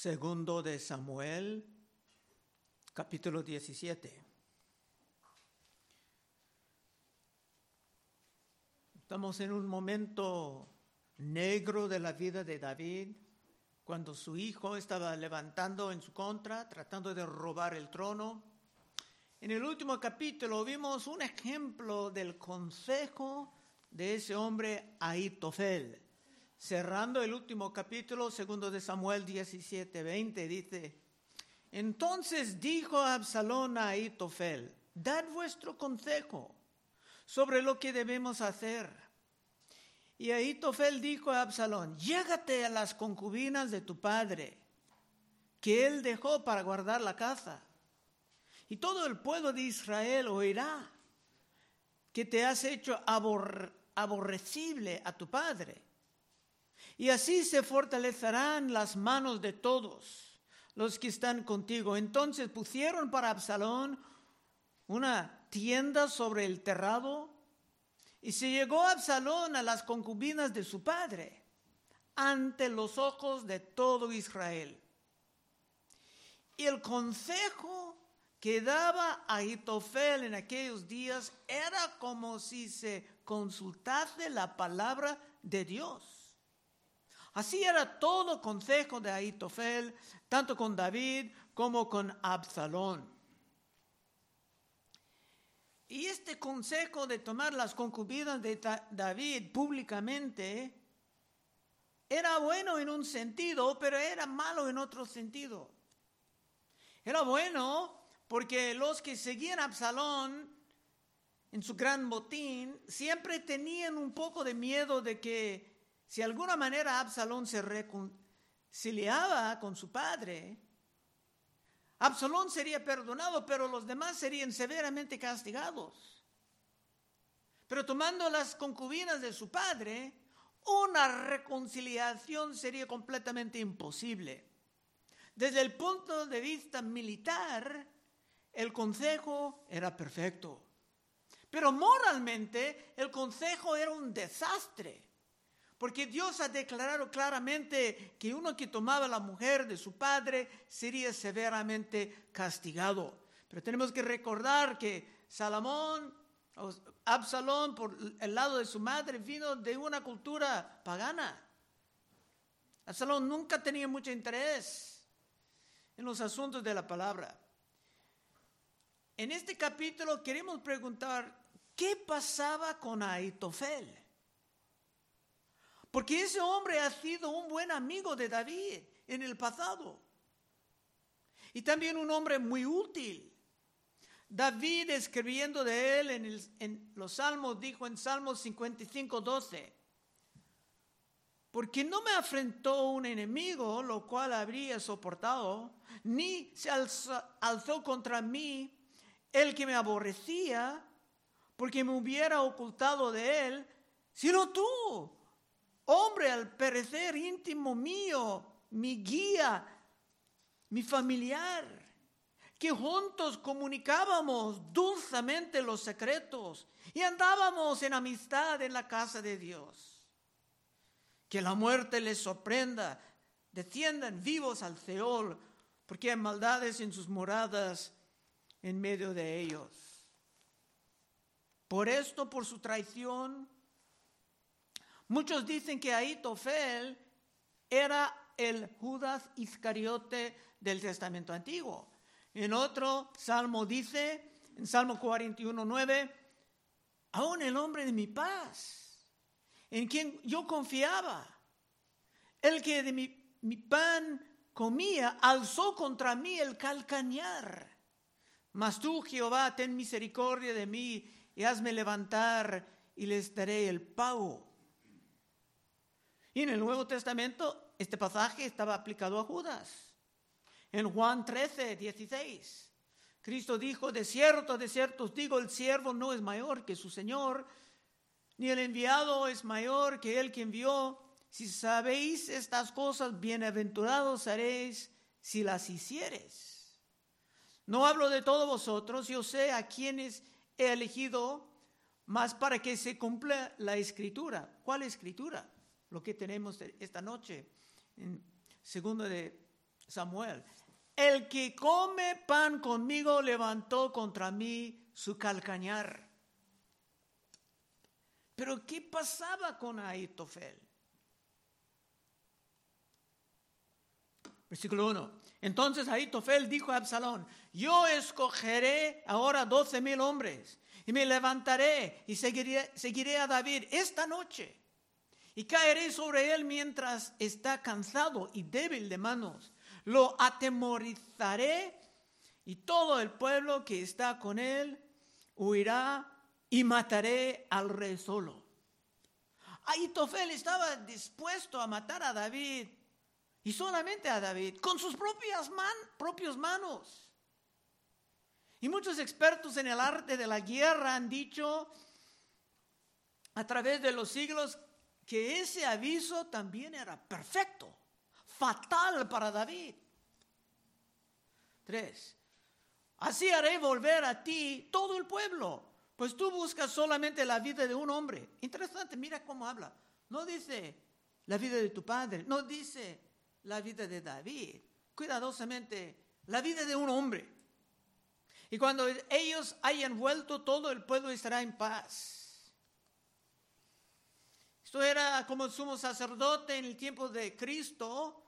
Segundo de Samuel, capítulo 17. Estamos en un momento negro de la vida de David, cuando su hijo estaba levantando en su contra, tratando de robar el trono. En el último capítulo vimos un ejemplo del consejo de ese hombre Ahitofel cerrando el último capítulo, segundo de Samuel 17, 20, dice, entonces dijo Absalón a Aitofel, dad vuestro consejo sobre lo que debemos hacer. Y Aitofel dijo a Absalón, llégate a las concubinas de tu padre, que él dejó para guardar la casa. Y todo el pueblo de Israel oirá que te has hecho aborrecible a tu padre y así se fortalecerán las manos de todos los que están contigo. Entonces pusieron para Absalón una tienda sobre el terrado y se llegó Absalón a las concubinas de su padre ante los ojos de todo Israel. Y el consejo que daba a en aquellos días era como si se consultase la palabra de Dios. Así era todo consejo de Aitofel, tanto con David como con Absalón. Y este consejo de tomar las concubinas de David públicamente era bueno en un sentido, pero era malo en otro sentido. Era bueno porque los que seguían Absalón en su gran botín siempre tenían un poco de miedo de que si de alguna manera Absalón se reconciliaba con su padre, Absalón sería perdonado, pero los demás serían severamente castigados. Pero tomando las concubinas de su padre, una reconciliación sería completamente imposible. Desde el punto de vista militar, el consejo era perfecto. Pero moralmente, el consejo era un desastre. Porque Dios ha declarado claramente que uno que tomaba la mujer de su padre sería severamente castigado. Pero tenemos que recordar que Salomón, Absalón, por el lado de su madre, vino de una cultura pagana. Absalón nunca tenía mucho interés en los asuntos de la palabra. En este capítulo queremos preguntar, ¿qué pasaba con Aitofel? Porque ese hombre ha sido un buen amigo de David en el pasado. Y también un hombre muy útil. David escribiendo de él en, los salmos dijo en Salmos 55, 12. Porque no me afrentó un enemigo, lo cual habría soportado, ni se alzó contra mí el que me aborrecía, porque me hubiera ocultado de él, sino tú, hombre al perecer íntimo mío, mi guía, mi familiar, que juntos comunicábamos dulcemente los secretos y andábamos en amistad en la casa de Dios. Que la muerte les sorprenda, desciendan vivos al Seol, porque hay maldades en sus moradas en medio de ellos. Por esto, por su traición, Muchos dicen que Aitofel era el Judas Iscariote del Testamento Antiguo. En otro salmo dice, en Salmo 41, 9, aún el hombre de mi paz, en quien yo confiaba, el que de mi, mi pan comía, alzó contra mí el calcañar. Mas tú, Jehová, ten misericordia de mí y hazme levantar y les daré el pago. Y en el Nuevo Testamento este pasaje estaba aplicado a Judas. En Juan 13, 16, Cristo dijo, de cierto, de cierto os digo, el siervo no es mayor que su Señor, ni el enviado es mayor que el que envió. Si sabéis estas cosas, bienaventurados seréis si las hicieres. No hablo de todos vosotros, yo sé a quienes he elegido, más para que se cumpla la escritura. ¿Cuál escritura? Lo que tenemos esta noche en segundo de Samuel, el que come pan conmigo levantó contra mí su calcañar. Pero ¿qué pasaba con Aitofel? Versículo 1. Entonces Aitofel dijo a Absalón, yo escogeré ahora doce mil hombres y me levantaré y seguiré, seguiré a David esta noche y caeré sobre él mientras está cansado y débil de manos. Lo atemorizaré y todo el pueblo que está con él huirá y mataré al rey solo. Aitofel estaba dispuesto a matar a David y solamente a David con sus propias man, propias manos. Y muchos expertos en el arte de la guerra han dicho a través de los siglos que ese aviso también era perfecto, fatal para David. Tres, así haré volver a ti todo el pueblo pues tú buscas solamente la vida de un hombre. Interesante, mira cómo habla. No dice la vida de tu padre, no dice la vida de David. Cuidadosamente, la vida de un hombre. Y cuando ellos hayan vuelto, todo el pueblo estará en paz. Esto era como el sumo sacerdote en el tiempo de Cristo,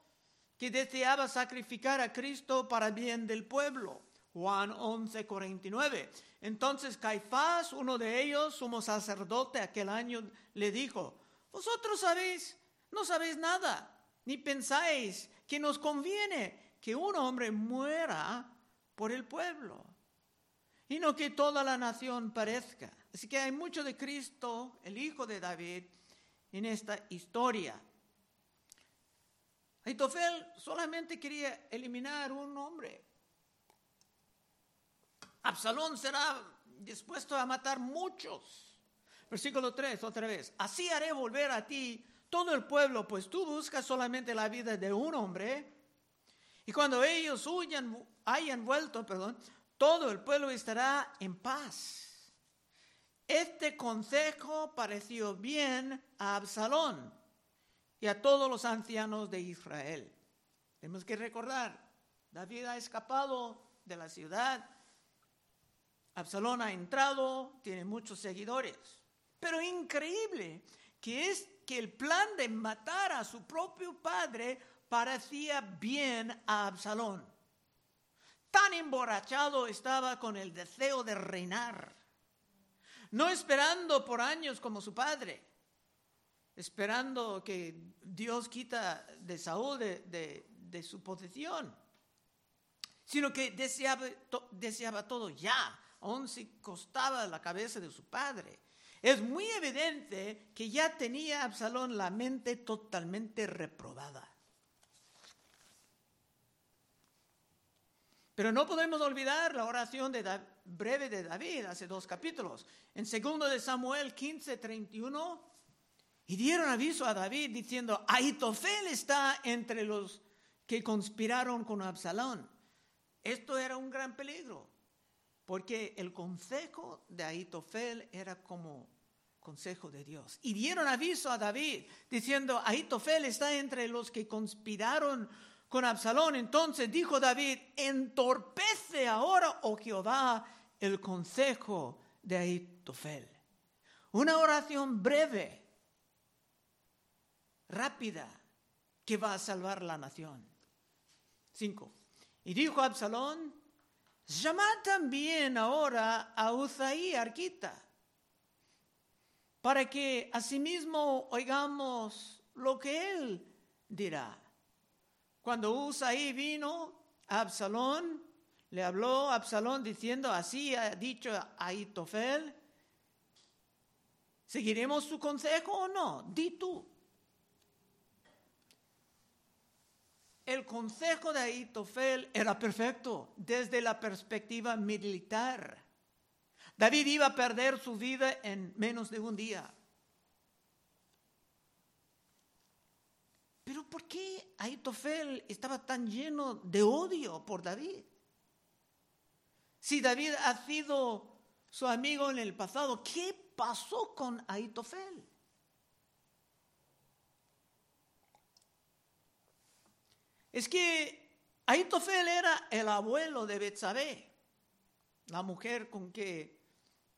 que deseaba sacrificar a Cristo para bien del pueblo. Juan 11, 49. Entonces Caifás, uno de ellos, sumo sacerdote aquel año, le dijo, vosotros sabéis, no sabéis nada, ni pensáis que nos conviene que un hombre muera por el pueblo, y no que toda la nación parezca. Así que hay mucho de Cristo, el Hijo de David, en esta historia. Aitofel solamente quería eliminar un hombre, Absalón será dispuesto a matar muchos. Versículo 3, otra vez. Así haré volver a ti todo el pueblo, pues tú buscas solamente la vida de un hombre. Y cuando ellos huyan, hayan vuelto, perdón, todo el pueblo estará en paz. Este consejo pareció bien a Absalón y a todos los ancianos de Israel. Tenemos que recordar, David ha escapado de la ciudad, Absalón ha entrado, tiene muchos seguidores. Pero increíble que es que el plan de matar a su propio padre parecía bien a Absalón. Tan emborrachado estaba con el deseo de reinar, no esperando por años como su padre, esperando que Dios quita de Saúl de, su posición, sino que deseaba, deseaba todo ya, aun si costaba la cabeza de su padre. Es muy evidente que ya tenía Absalón la mente totalmente reprobada. Pero no podemos olvidar la oración de breve de David hace dos capítulos. En segundo de Samuel 15, 31, y dieron aviso a David diciendo, Aitofel está entre los que conspiraron con Absalón. Esto era un gran peligro porque el consejo de Aitofel era como consejo de Dios. Y dieron aviso a David diciendo, Aitofel está entre los que conspiraron con Absalón. Entonces dijo David, entorpece ahora, oh Jehová, el consejo de Aitofel. Una oración breve, rápida, que va a salvar la nación. Cinco. Y dijo Absalón, Llamad también ahora a Uzaí Arquita, para que asimismo oigamos lo que él dirá. Cuando Uzaí vino a Absalón, le habló Absalón diciendo, así ha dicho Aitofel, ¿seguiremos su consejo o no? Di tú. El consejo de Aitofel era perfecto desde la perspectiva militar. David iba a perder su vida en menos de un día. Pero ¿por qué Aitofel estaba tan lleno de odio por David? Si David ha sido su amigo en el pasado, ¿qué pasó con Aitofel? Es que Aitofel era el abuelo de Betsabé, la mujer con que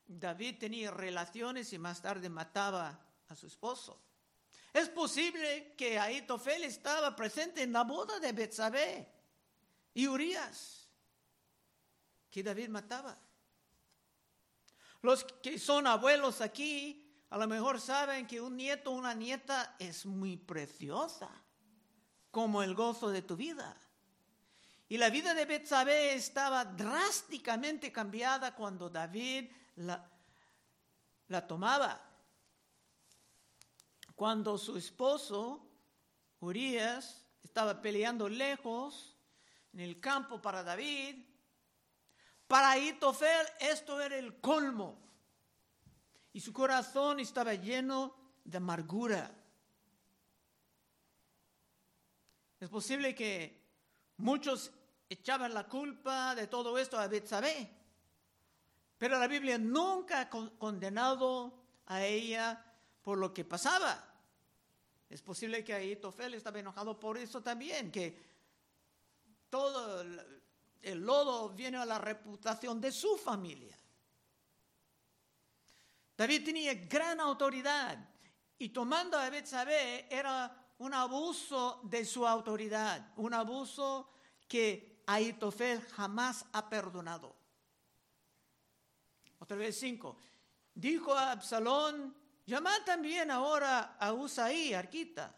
David tenía relaciones y más tarde mataba a su esposo. Es posible que Aitofel estaba presente en la boda de Betsabé y Urias, que David mataba. Los que son abuelos aquí a lo mejor saben que un nieto o una nieta es muy preciosa, como el gozo de tu vida. Y la vida de Betsabé estaba drásticamente cambiada cuando David la, la tomaba. Cuando su esposo, Urias, estaba peleando lejos en el campo para David, para Itofel esto era el colmo. Y su corazón estaba lleno de amargura. Es posible que muchos echaban la culpa de todo esto a Betsabé, pero la Biblia nunca ha condenado a ella por lo que pasaba. Es posible que Aitofel estaba enojado por eso también, que todo el lodo viene a la reputación de su familia. David tenía gran autoridad y tomando a Betsabé era un abuso de su autoridad, un abuso que Aitofel jamás ha perdonado. Otra vez cinco. Dijo a Absalón, llama también ahora a Usaí, Arquita,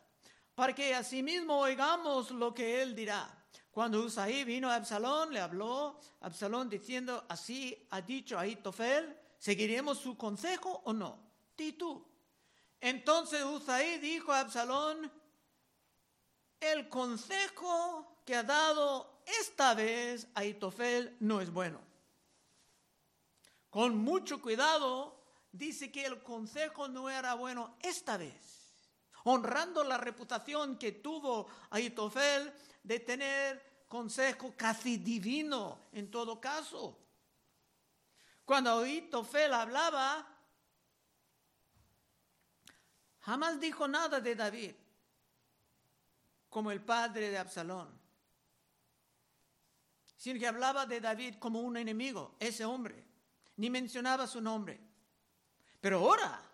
para que asimismo oigamos lo que él dirá. Cuando Usaí vino a Absalón, le habló Absalón diciendo, así ha dicho Aitofel, ¿seguiremos su consejo o no? Di tú. Entonces Usaí dijo a Absalón, el consejo que ha dado esta vez Aitofel no es bueno. Con mucho cuidado dice que el consejo no era bueno esta vez, honrando la reputación que tuvo Aitofel de tener consejo casi divino en todo caso. Cuando Aitofel hablaba, jamás dijo nada de David como el padre de Absalón, sino que hablaba de David como un enemigo, ese hombre, ni mencionaba su nombre. Pero ahora,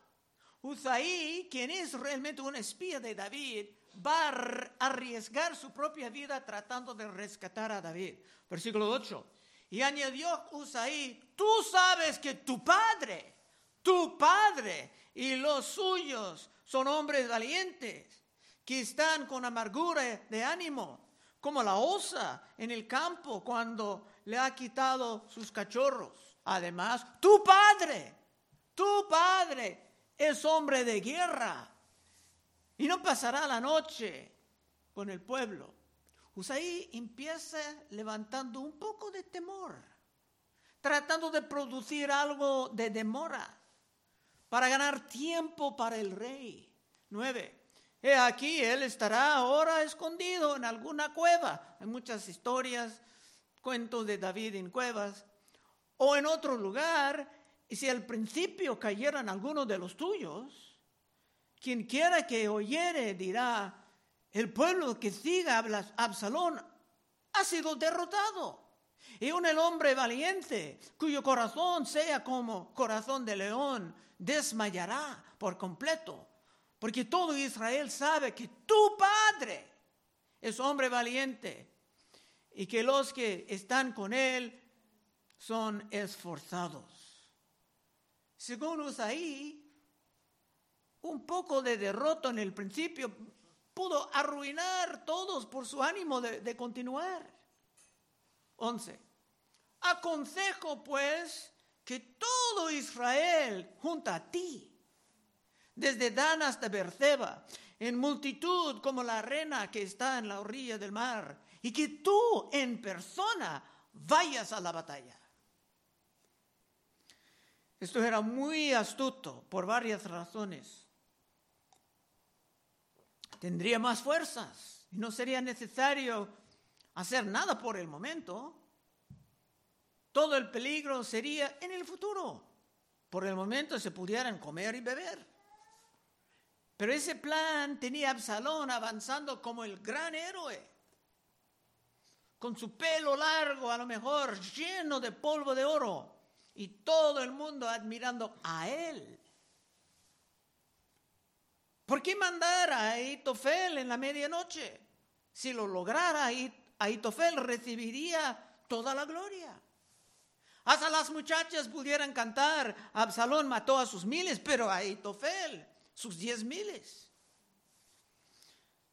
Uzaí, quien es realmente un espía de David, va a arriesgar su propia vida tratando de rescatar a David. Versículo 8. Y añadió Usaí, tú sabes que tu padre, tu padre y los suyos son hombres valientes que están con amargura de ánimo, como la osa en el campo cuando le ha quitado sus cachorros. Además, tu padre, tu padre es hombre de guerra y no pasará la noche con el pueblo. Usaí empieza levantando un poco de temor, tratando de producir algo de demora para ganar tiempo para el rey. Nueve. He aquí, él estará ahora escondido en alguna cueva. Hay muchas historias, cuentos de David en cuevas. O en otro lugar, y si al principio cayeran algunos de los tuyos, quien quiera que oyere dirá, el pueblo que siga a Absalón ha sido derrotado. Y un el hombre valiente, cuyo corazón sea como corazón de león, desmayará por completo porque todo Israel sabe que tu Padre es hombre valiente y que los que están con él son esforzados. Según Usaí, un poco de derrota en el principio pudo arruinar todos por su ánimo de, continuar. 11. Aconsejo pues que todo Israel junto a ti desde Dan hasta Berseba, en multitud como la arena que está en la orilla del mar, y que tú en persona vayas a la batalla. Esto era muy astuto por varias razones. Tendría más fuerzas y no sería necesario hacer nada por el momento. Todo el peligro sería en el futuro. Por el momento se pudieran comer y beber. Pero ese plan tenía Absalón avanzando como el gran héroe. con su pelo largo, a lo mejor lleno de polvo de oro, y todo el mundo admirando a él. ¿Por qué mandar a Aitofel en la medianoche? Si lo lograra, Aitofel recibiría toda la gloria. Hasta las muchachas pudieran cantar, Absalón mató a sus miles, pero Aitofel sus diez miles.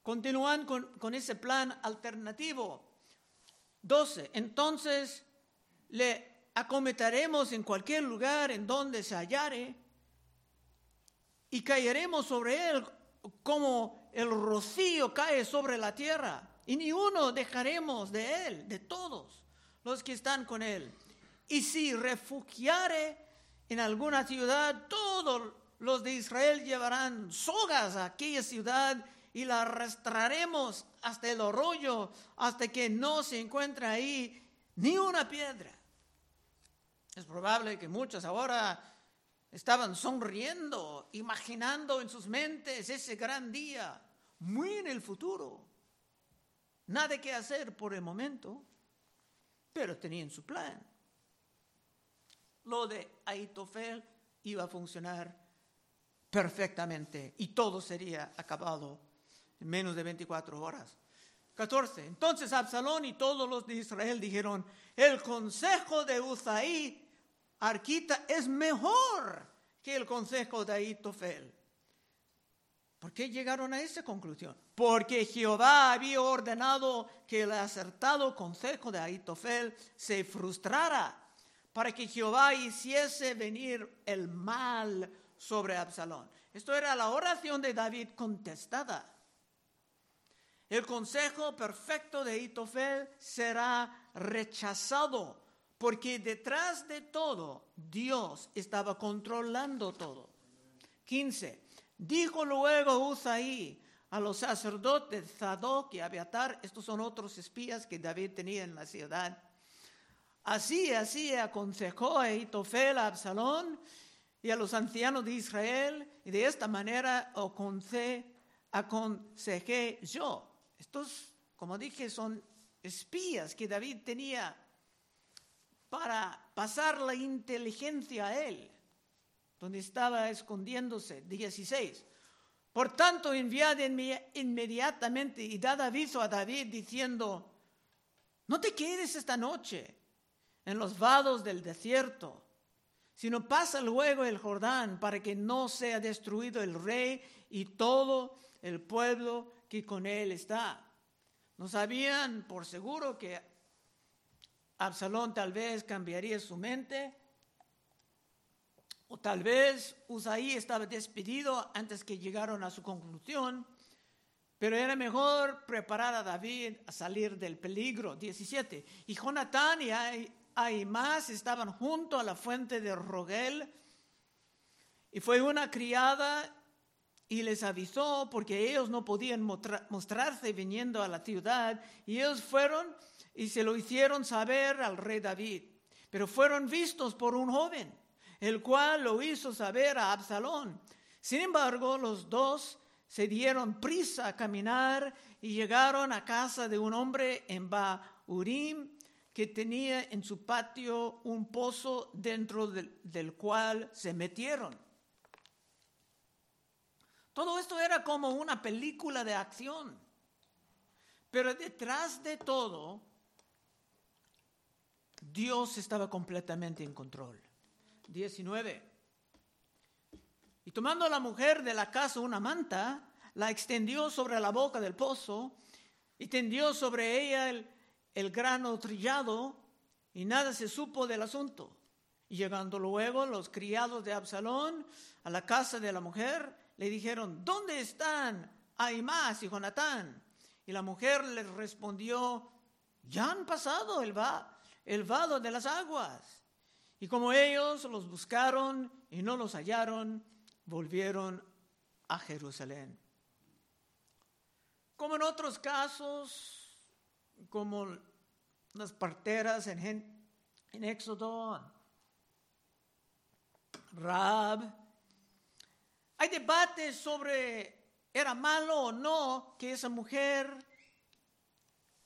Continúan con, con ese plan alternativo. 12. Entonces le acometeremos en cualquier lugar en donde se hallare y caeremos sobre él como el rocío cae sobre la tierra. Y ni uno dejaremos de él, de todos los que están con él. Y si refugiare en alguna ciudad, todos los de Israel llevarán sogas a aquella ciudad y la arrastraremos hasta el arroyo, hasta que no se encuentre ahí ni una piedra. Es probable que muchos ahora estaban sonriendo, imaginando en sus mentes ese gran día, muy en el futuro. Nada que hacer por el momento, pero tenían su plan. Lo de Aitofel iba a funcionar perfectamente y todo sería acabado en menos de 24 horas. 14. Entonces Absalón y todos los de Israel dijeron, el consejo de Uzaí Arquita es mejor que el consejo de Aitofel. ¿Por qué llegaron a esa conclusión? Porque Jehová había ordenado que el acertado consejo de Aitofel se frustrara, para que Jehová hiciese venir el mal sobre Absalón. Esto era la oración de David contestada. El consejo perfecto de Aitofel será rechazado porque detrás de todo Dios estaba controlando todo. 15. Dijo luego Usaí a los sacerdotes Zadok y Abiatar, estos son otros espías que David tenía en la ciudad. Así, así aconsejó a Itofel a Absalón y a los ancianos de Israel, y de esta manera aconsejé yo. Estos, como dije, son espías que David tenía para pasar la inteligencia a él, donde estaba escondiéndose. 16. Por tanto, enviad inmediatamente y dad aviso a David diciendo, no te quedes esta noche en los vados del desierto, sino pasa luego el Jordán para que no sea destruido el rey y todo el pueblo que con él está. No sabían por seguro que Absalón tal vez cambiaría su mente, o tal vez Usaí estaba despedido antes que llegaron a su conclusión, pero era mejor preparar a David a salir del peligro. 17. Y Jonatán y Ahimás estaban junto a la fuente de Rogel, y fue una criada y les avisó porque ellos no podían mostrarse viniendo a la ciudad, y ellos fueron y se lo hicieron saber al rey David. Pero fueron vistos por un joven, el cual lo hizo saber a Absalón. Sin embargo, los dos se dieron prisa a caminar y llegaron a casa de un hombre en Baurim que tenía en su patio un pozo dentro del, del cual se metieron. Todo esto era como una película de acción. Pero detrás de todo Dios estaba completamente en control. 19. Y tomando a la mujer de la casa una manta, la extendió sobre la boca del pozo y tendió sobre ella el, grano trillado y nada se supo del asunto. Y llegando luego los criados de Absalón a la casa de la mujer, le dijeron, ¿dónde están Aimás y Jonatán? Y la mujer les respondió, ya han pasado el, va el vado de las aguas. Y como ellos los buscaron y no los hallaron, volvieron a Jerusalén. Como en otros casos, como las parteras en, Éxodo, Rab, hay debates sobre era malo o no que esa mujer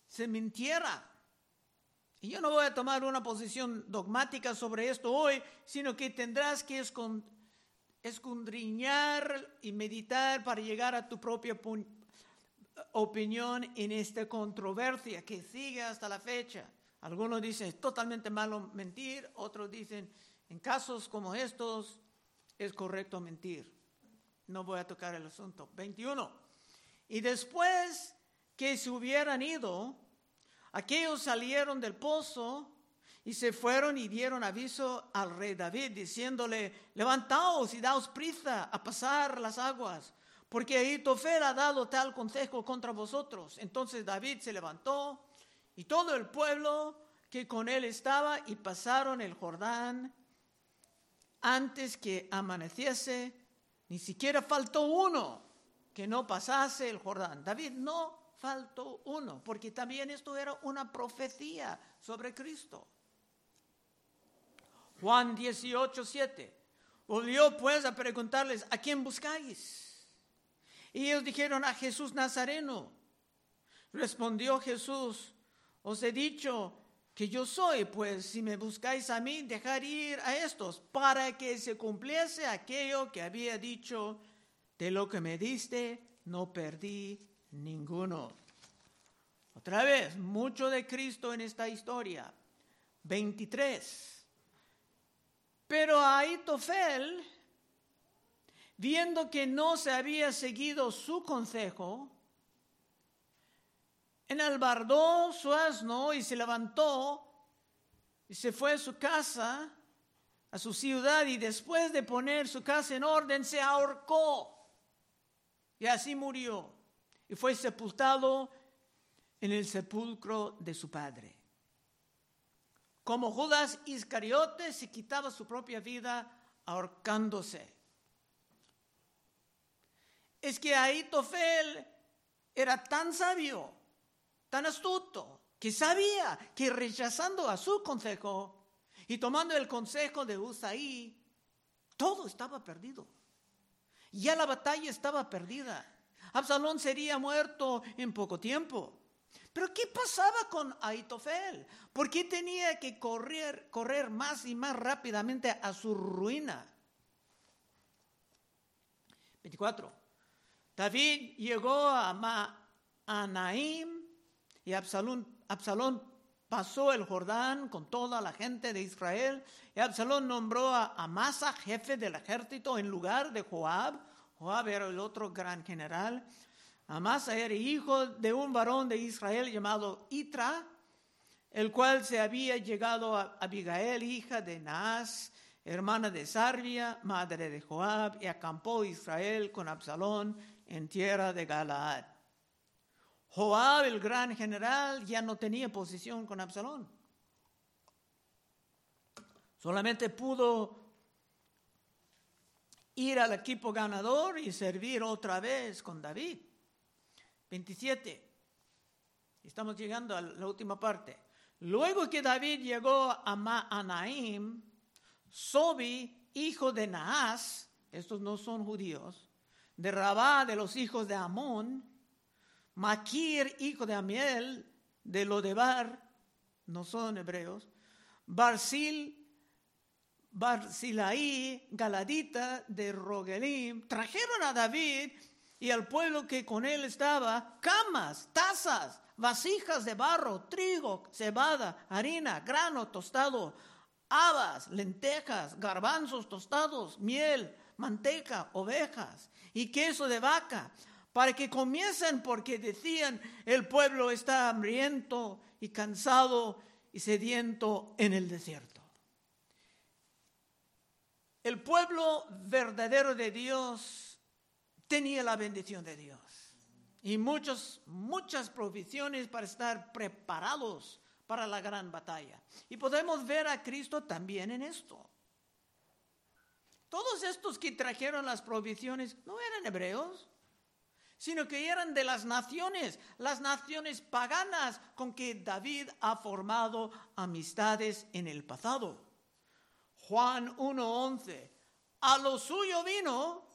se mintiera Y yo no voy a tomar una posición dogmática sobre esto hoy, sino que tendrás que escondriñar y meditar para llegar a tu propia opinión en esta controversia que sigue hasta la fecha. Algunos dicen es totalmente malo mentir, otros dicen en casos como estos es correcto mentir. No voy a tocar el asunto. 21. Y después que se hubieran ido, aquellos salieron del pozo y se fueron y dieron aviso al rey David, diciéndole, levantaos y daos prisa a pasar las aguas, porque Ahitofel ha dado tal consejo contra vosotros. Entonces David se levantó y todo el pueblo que con él estaba y pasaron el Jordán antes que amaneciese, ni siquiera faltó uno que no pasase el Jordán. David no faltó uno, porque también esto era una profecía sobre Cristo. Juan 18, 7. Volvió pues a preguntarles, ¿a quién buscáis? Y ellos dijeron, a Jesús Nazareno. Respondió Jesús, os he dicho que yo soy, pues si me buscáis a mí, dejar ir a estos, para que se cumpliese aquello que había dicho, de lo que me diste, no perdí ninguno. Otra vez, mucho de Cristo en esta historia. 23. Pero Aitofel, viendo que no se había seguido su consejo, enalbardó su asno y se levantó y se fue a su casa, a su ciudad, y después de poner su casa en orden, se ahorcó. Y así murió. Y fue sepultado en el sepulcro de su padre. Como Judas Iscariote se quitaba su propia vida ahorcándose. Es que Aitofel era tan sabio tan astuto, que sabía que rechazando a su consejo y tomando el consejo de Usaí, todo estaba perdido. Ya la batalla estaba perdida. Absalón sería muerto en poco tiempo. Pero ¿qué pasaba con Aitofel? ¿Por qué tenía que correr, correr más y más rápidamente a su ruina? 24. David llegó a Maanaim y Absalón, pasó el Jordán con toda la gente de Israel. Y Absalón nombró a Amasa jefe del ejército en lugar de Joab. Joab era el otro gran general. Amasa era hijo de un varón de Israel llamado Itra, el cual se había llegado a Abigail, hija de Naas, hermana de Sarbia, madre de Joab, y acampó Israel con Absalón en tierra de Galaad. Joab, el gran general, ya no tenía posición con Absalón. Solamente pudo ir al equipo ganador y servir otra vez con David. 27. Estamos llegando a la última parte. Luego que David llegó a Maanaim, Sobi, hijo de Naas, estos no son judíos, de Rabá de los hijos de Amón, Maquir, hijo de Amiel, de Lodebar, no son hebreos, Barsil, Barsilaí, Galadita de Rogelim, trajeron a David y al pueblo que con él estaba camas, tazas, vasijas de barro, trigo, cebada, harina, grano tostado, habas, lentejas, garbanzos tostados, miel, manteca, ovejas y queso de vaca para que comiencen porque decían, el pueblo está hambriento y cansado y sediento en el desierto. El pueblo verdadero de Dios tenía la bendición de Dios y muchas, muchas provisiones para estar preparados para la gran batalla. Y podemos ver a Cristo también en esto. Todos estos que trajeron las provisiones no eran hebreos, sino que eran de las naciones, las naciones paganas con que David ha formado amistades en el pasado. Juan 1.11, a lo suyo vino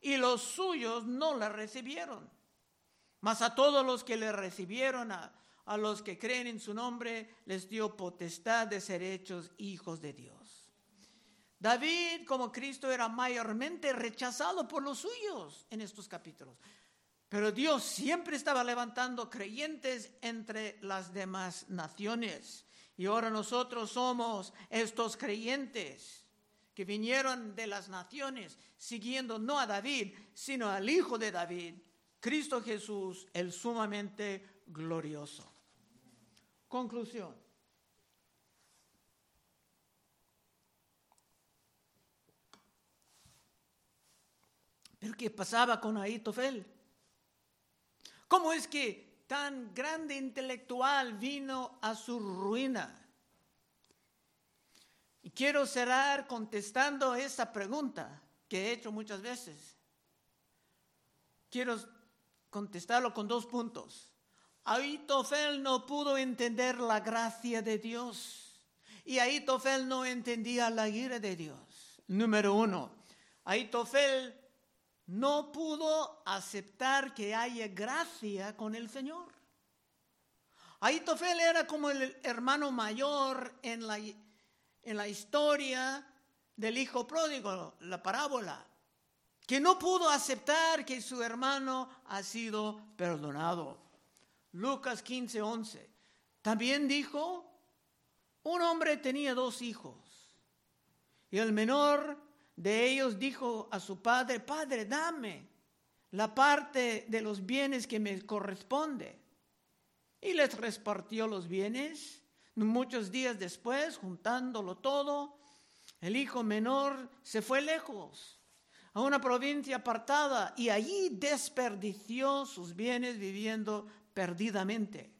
y los suyos no la recibieron. Mas a todos los que le recibieron, a, a los que creen en su nombre, les dio potestad de ser hechos hijos de Dios. David, como Cristo, era mayormente rechazado por los suyos en estos capítulos. Pero Dios siempre estaba levantando creyentes entre las demás naciones. Y ahora nosotros somos estos creyentes que vinieron de las naciones siguiendo no a David, sino al Hijo de David, Cristo Jesús, el sumamente glorioso. Conclusión. Pero ¿qué pasaba con Aitofel? ¿Cómo es que tan grande intelectual vino a su ruina? Y quiero cerrar contestando esa pregunta que he hecho muchas veces. Quiero contestarlo con dos puntos. Aitofel no pudo entender la gracia de Dios y Aitofel no entendía la ira de Dios. Número uno, Aitofel no pudo aceptar que haya gracia con el Señor. Aitofel era como el hermano mayor en la, en la historia del hijo pródigo, la parábola que no pudo aceptar que su hermano ha sido perdonado. Lucas 15, 11. También dijo, un hombre tenía dos hijos y el menor de ellos dijo a su padre, Padre, dame la parte de los bienes que me corresponde. Y les repartió los bienes. Muchos días después, juntándolo todo, el hijo menor se fue lejos a una provincia apartada y allí desperdició sus bienes viviendo perdidamente.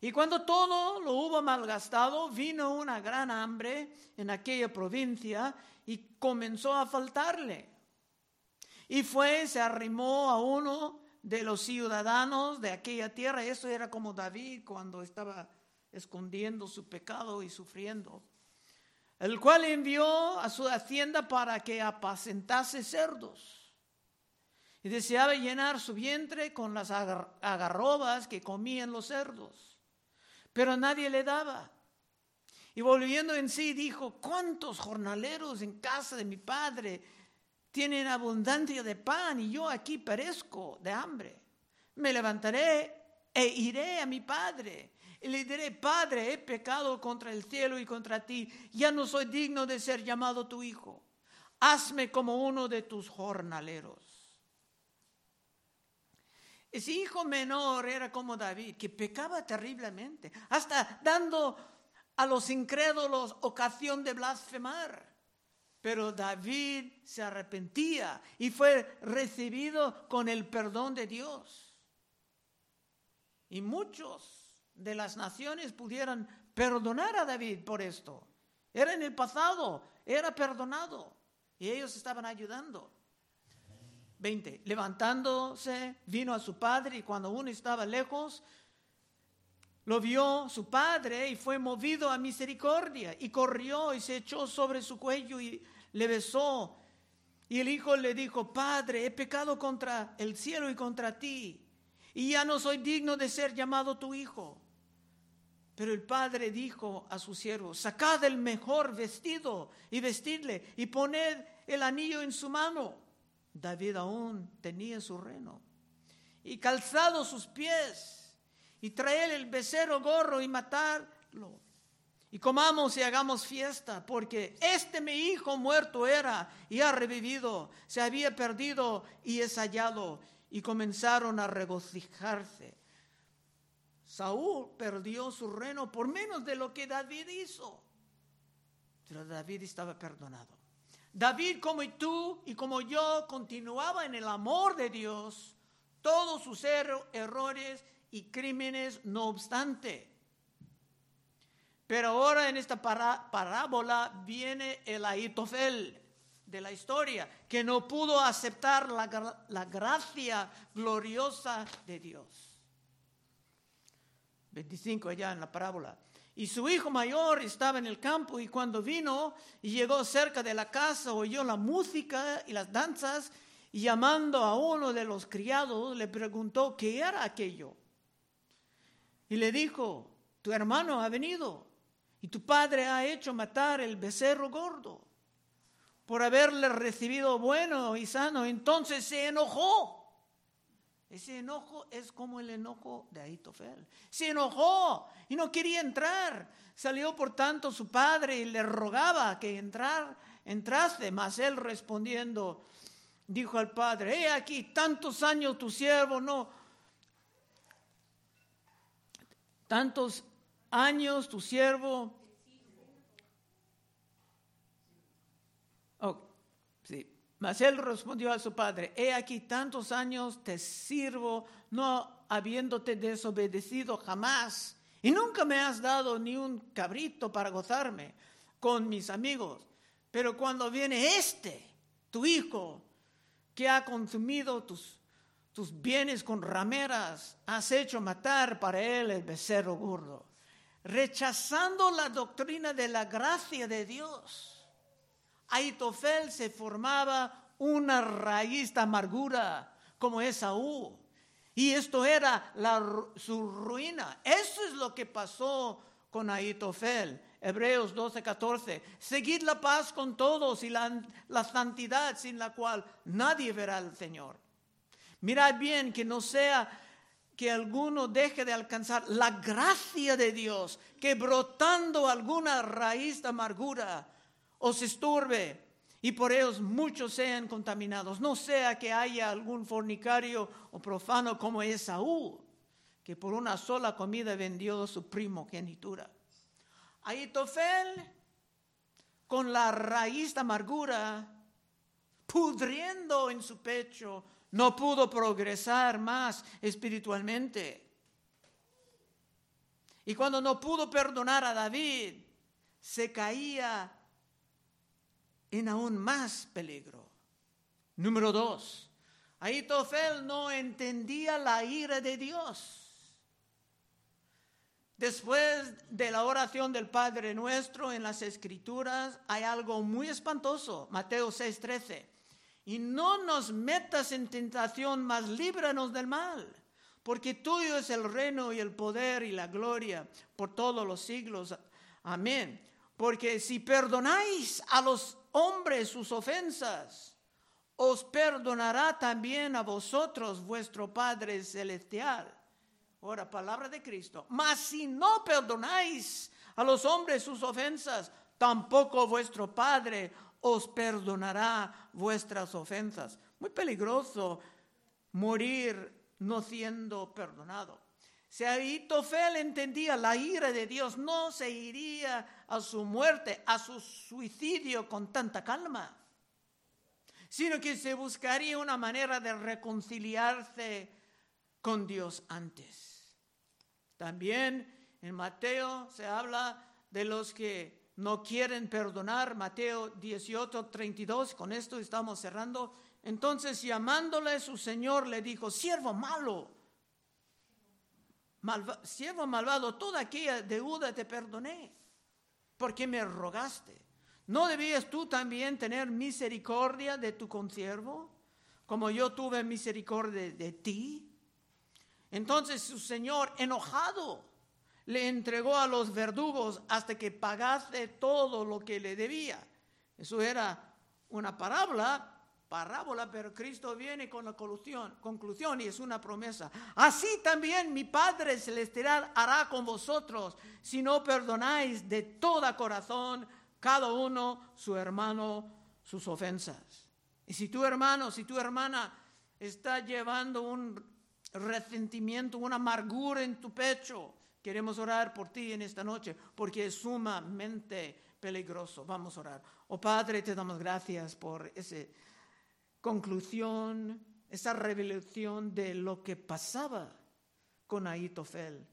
Y cuando todo lo hubo malgastado, vino una gran hambre en aquella provincia y comenzó a faltarle. Y fue, se arrimó a uno de los ciudadanos de aquella tierra. Eso era como David cuando estaba escondiendo su pecado y sufriendo el cual envió a su hacienda para que apacentase cerdos. Y deseaba llenar su vientre con las agarrobas que comían los cerdos. Pero nadie le daba. Y volviendo en sí dijo, ¿cuántos jornaleros en casa de mi padre tienen abundancia de pan y yo aquí perezco de hambre? Me levantaré e iré a mi padre y le diré, Padre, he pecado contra el cielo y contra ti, ya no soy digno de ser llamado tu hijo. Hazme como uno de tus jornaleros. Ese hijo menor era como David, que pecaba terriblemente, hasta dando a los incrédulos ocasión de blasfemar. Pero David se arrepentía y fue recibido con el perdón de Dios. Y muchos de las naciones pudieran perdonar a David por esto. Era en el pasado, era perdonado y ellos estaban ayudando. 20. Levantándose, vino a su padre y cuando uno estaba lejos, lo vio su padre y fue movido a misericordia y corrió y se echó sobre su cuello y le besó. Y el hijo le dijo, Padre, he pecado contra el cielo y contra ti y ya no soy digno de ser llamado tu hijo. Pero el padre dijo a su siervo, sacad el mejor vestido y vestidle y poned el anillo en su mano. David aún tenía su reno. Y calzado sus pies y traed el becerro gorro y matarlo. Y comamos y hagamos fiesta, porque este mi hijo muerto era y ha revivido, se había perdido y es hallado. Y comenzaron a regocijarse Saúl perdió su reino por menos de lo que David hizo. Pero David estaba perdonado. David, como tú y como yo, continuaba en el amor de Dios, todos sus errores y crímenes, no obstante. Pero ahora en esta parábola viene el Aitofel de la historia, que no pudo aceptar la, la gracia gloriosa de Dios. 25 allá en la parábola. Y su hijo mayor estaba en el campo y cuando vino y llegó cerca de la casa oyó la música y las danzas y llamando a uno de los criados le preguntó qué era aquello. Y le dijo, tu hermano ha venido y tu padre ha hecho matar el becerro gordo por haberle recibido bueno y sano. Entonces se enojó. Ese enojo es como el enojo de Aitofel. Se enojó y no quería entrar. Salió por tanto su padre y le rogaba que entrar, entrase, mas él respondiendo, dijo al padre, he aquí tantos años tu siervo no, tantos años tu siervo. Oh, sí. Mas él respondió a su padre, he aquí tantos años te sirvo, no habiéndote desobedecido jamás, y nunca me has dado ni un cabrito para gozarme con mis amigos. Pero cuando viene este, tu hijo, que ha consumido tus, tus bienes con rameras, has hecho matar para él el becerro gordo, rechazando la doctrina de la gracia de Dios. Aitofel se formaba una raíz de amargura como Esaú. Y esto era su ruina. Eso es lo que pasó con Aitofel. Hebreos 12, 14. Seguid la paz con todos y la, la santidad sin la cual nadie verá al Señor. Mirad bien que no sea que alguno deje de alcanzar la gracia de Dios, que brotando alguna raíz de amargura os esturbe y por ellos muchos sean contaminados. No sea que haya algún fornicario o profano como Esaú, que por una sola comida vendió su primogenitura. Aitofel, con la raíz de amargura, pudriendo en su pecho, no pudo progresar más espiritualmente. Y cuando no pudo perdonar a David, se caía en aún más peligro. Número dos, Aitofel no entendía la ira de Dios. Después de la oración del Padre nuestro en las Escrituras hay algo muy espantoso, Mateo 6:13. Y no nos metas en tentación, mas líbranos del mal, porque tuyo es el reino y el poder y la gloria por todos los siglos. Amén. Porque si perdonáis a los hombres sus ofensas, os perdonará también a vosotros vuestro Padre Celestial. Ahora, palabra de Cristo. Mas si no perdonáis a los hombres sus ofensas, tampoco vuestro Padre os perdonará vuestras ofensas. Muy peligroso morir no siendo perdonado. Si Aitofel entendía la ira de Dios, no se iría a su muerte, a su suicidio con tanta calma, sino que se buscaría una manera de reconciliarse con Dios antes. También en Mateo se habla de los que no quieren perdonar, Mateo 18, 32, con esto estamos cerrando. Entonces llamándole su Señor le dijo, siervo malo, siervo malvado, toda aquella deuda te perdoné, porque me rogaste. ¿No debías tú también tener misericordia de tu consiervo, como yo tuve misericordia de ti? Entonces su señor, enojado, le entregó a los verdugos hasta que pagase todo lo que le debía. Eso era una parábola, parábola, pero Cristo viene con la conclusión, conclusión y es una promesa. Así también mi Padre Celestial hará con vosotros si no perdonáis de todo corazón cada uno su hermano sus ofensas. Y si tu hermano, si tu hermana está llevando un resentimiento, una amargura en tu pecho. Queremos orar por ti en esta noche porque es sumamente peligroso. Vamos a orar. Oh Padre, te damos gracias por esa conclusión, esa revelación de lo que pasaba con Aitofel.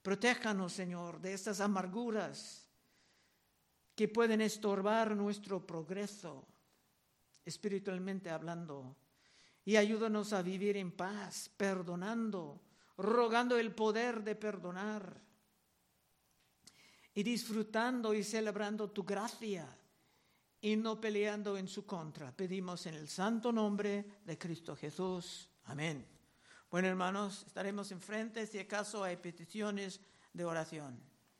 Protéjanos, Señor, de estas amarguras que pueden estorbar nuestro progreso, espiritualmente hablando y ayúdanos a vivir en paz, perdonando, rogando el poder de perdonar y disfrutando y celebrando tu gracia y no peleando en su contra. Pedimos en el santo nombre de Cristo Jesús. Amén. Bueno, hermanos, estaremos enfrente si acaso hay peticiones de oración.